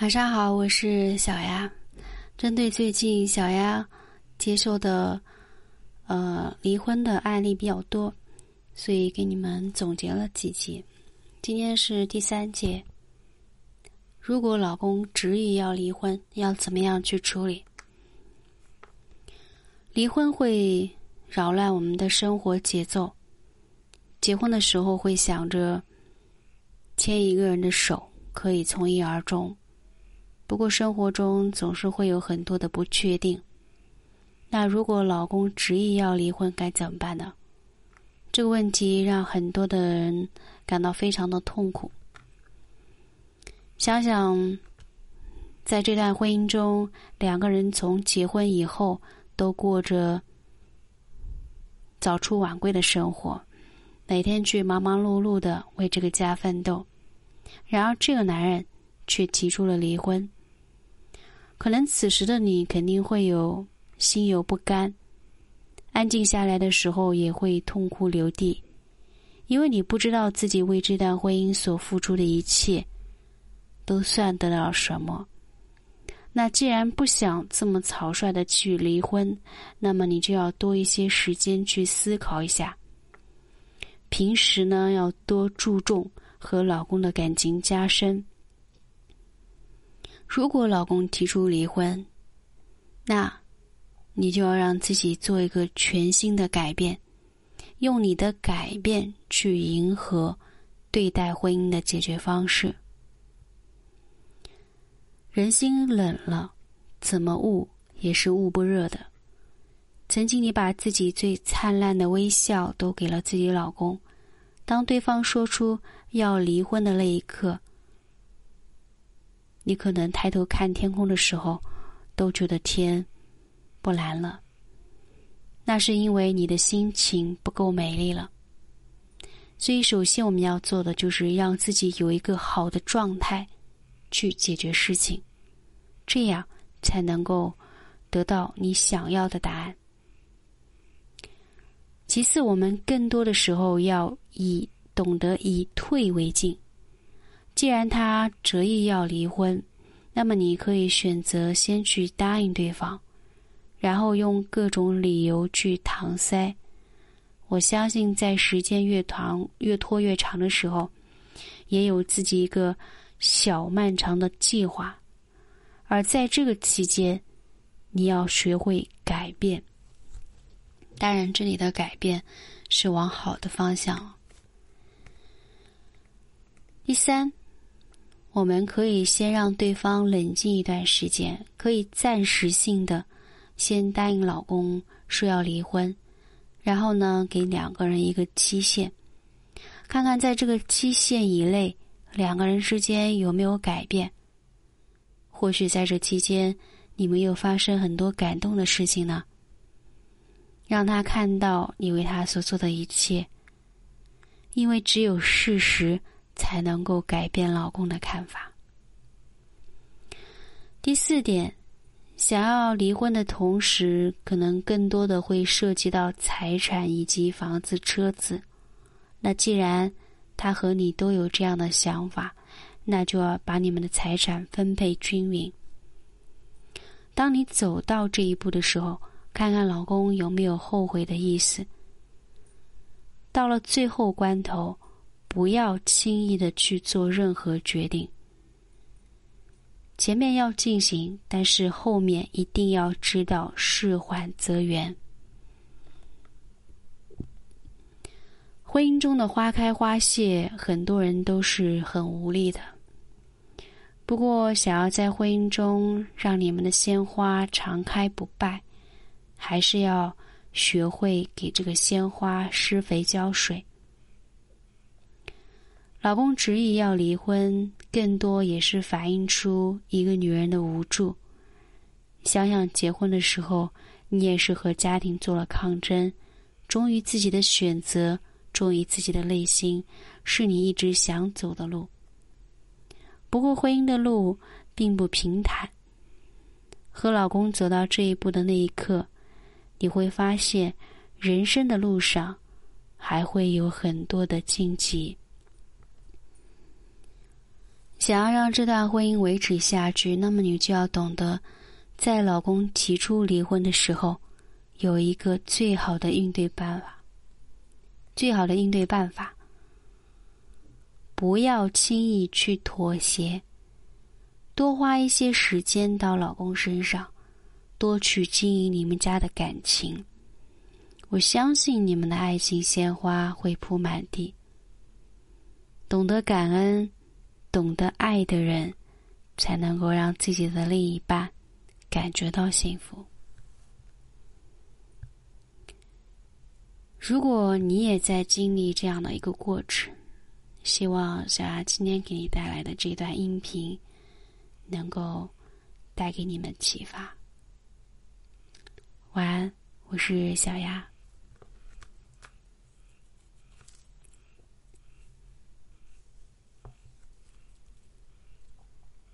晚上好，我是小丫。针对最近小丫接受的呃离婚的案例比较多，所以给你们总结了几集。今天是第三节。如果老公执意要离婚，要怎么样去处理？离婚会扰乱我们的生活节奏。结婚的时候会想着牵一个人的手，可以从一而终。不过生活中总是会有很多的不确定。那如果老公执意要离婚，该怎么办呢？这个问题让很多的人感到非常的痛苦。想想，在这段婚姻中，两个人从结婚以后都过着早出晚归的生活，每天去忙忙碌碌的为这个家奋斗。然而，这个男人却提出了离婚。可能此时的你肯定会有心有不甘，安静下来的时候也会痛哭流涕，因为你不知道自己为这段婚姻所付出的一切，都算得了什么。那既然不想这么草率的去离婚，那么你就要多一些时间去思考一下。平时呢，要多注重和老公的感情加深。如果老公提出离婚，那，你就要让自己做一个全新的改变，用你的改变去迎合对待婚姻的解决方式。人心冷了，怎么捂也是捂不热的。曾经你把自己最灿烂的微笑都给了自己老公，当对方说出要离婚的那一刻。你可能抬头看天空的时候，都觉得天不蓝了。那是因为你的心情不够美丽了。所以，首先我们要做的就是让自己有一个好的状态，去解决事情，这样才能够得到你想要的答案。其次，我们更多的时候要以懂得以退为进。既然他执意要离婚，那么你可以选择先去答应对方，然后用各种理由去搪塞。我相信，在时间越长、越拖越长的时候，也有自己一个小漫长的计划。而在这个期间，你要学会改变。当然，这里的改变是往好的方向。第三。我们可以先让对方冷静一段时间，可以暂时性的先答应老公说要离婚，然后呢，给两个人一个期限，看看在这个期限以内两个人之间有没有改变。或许在这期间，你们又发生很多感动的事情呢。让他看到你为他所做的一切，因为只有事实。才能够改变老公的看法。第四点，想要离婚的同时，可能更多的会涉及到财产以及房子、车子。那既然他和你都有这样的想法，那就要把你们的财产分配均匀。当你走到这一步的时候，看看老公有没有后悔的意思。到了最后关头。不要轻易的去做任何决定。前面要进行，但是后面一定要知道事缓则圆。婚姻中的花开花谢，很多人都是很无力的。不过，想要在婚姻中让你们的鲜花常开不败，还是要学会给这个鲜花施肥浇水。老公执意要离婚，更多也是反映出一个女人的无助。想想结婚的时候，你也是和家庭做了抗争，忠于自己的选择，忠于自己的内心，是你一直想走的路。不过，婚姻的路并不平坦。和老公走到这一步的那一刻，你会发现，人生的路上还会有很多的荆棘。想要让这段婚姻维持下去，那么你就要懂得，在老公提出离婚的时候，有一个最好的应对办法。最好的应对办法，不要轻易去妥协，多花一些时间到老公身上，多去经营你们家的感情。我相信你们的爱情鲜花会铺满地。懂得感恩、懂得爱的人，才能够让自己的另一半感觉到幸福。如果你也在经历这样的一个过程，希望小雅今天给你带来的这段音频，能够带给你们启发。晚安，我是小雅。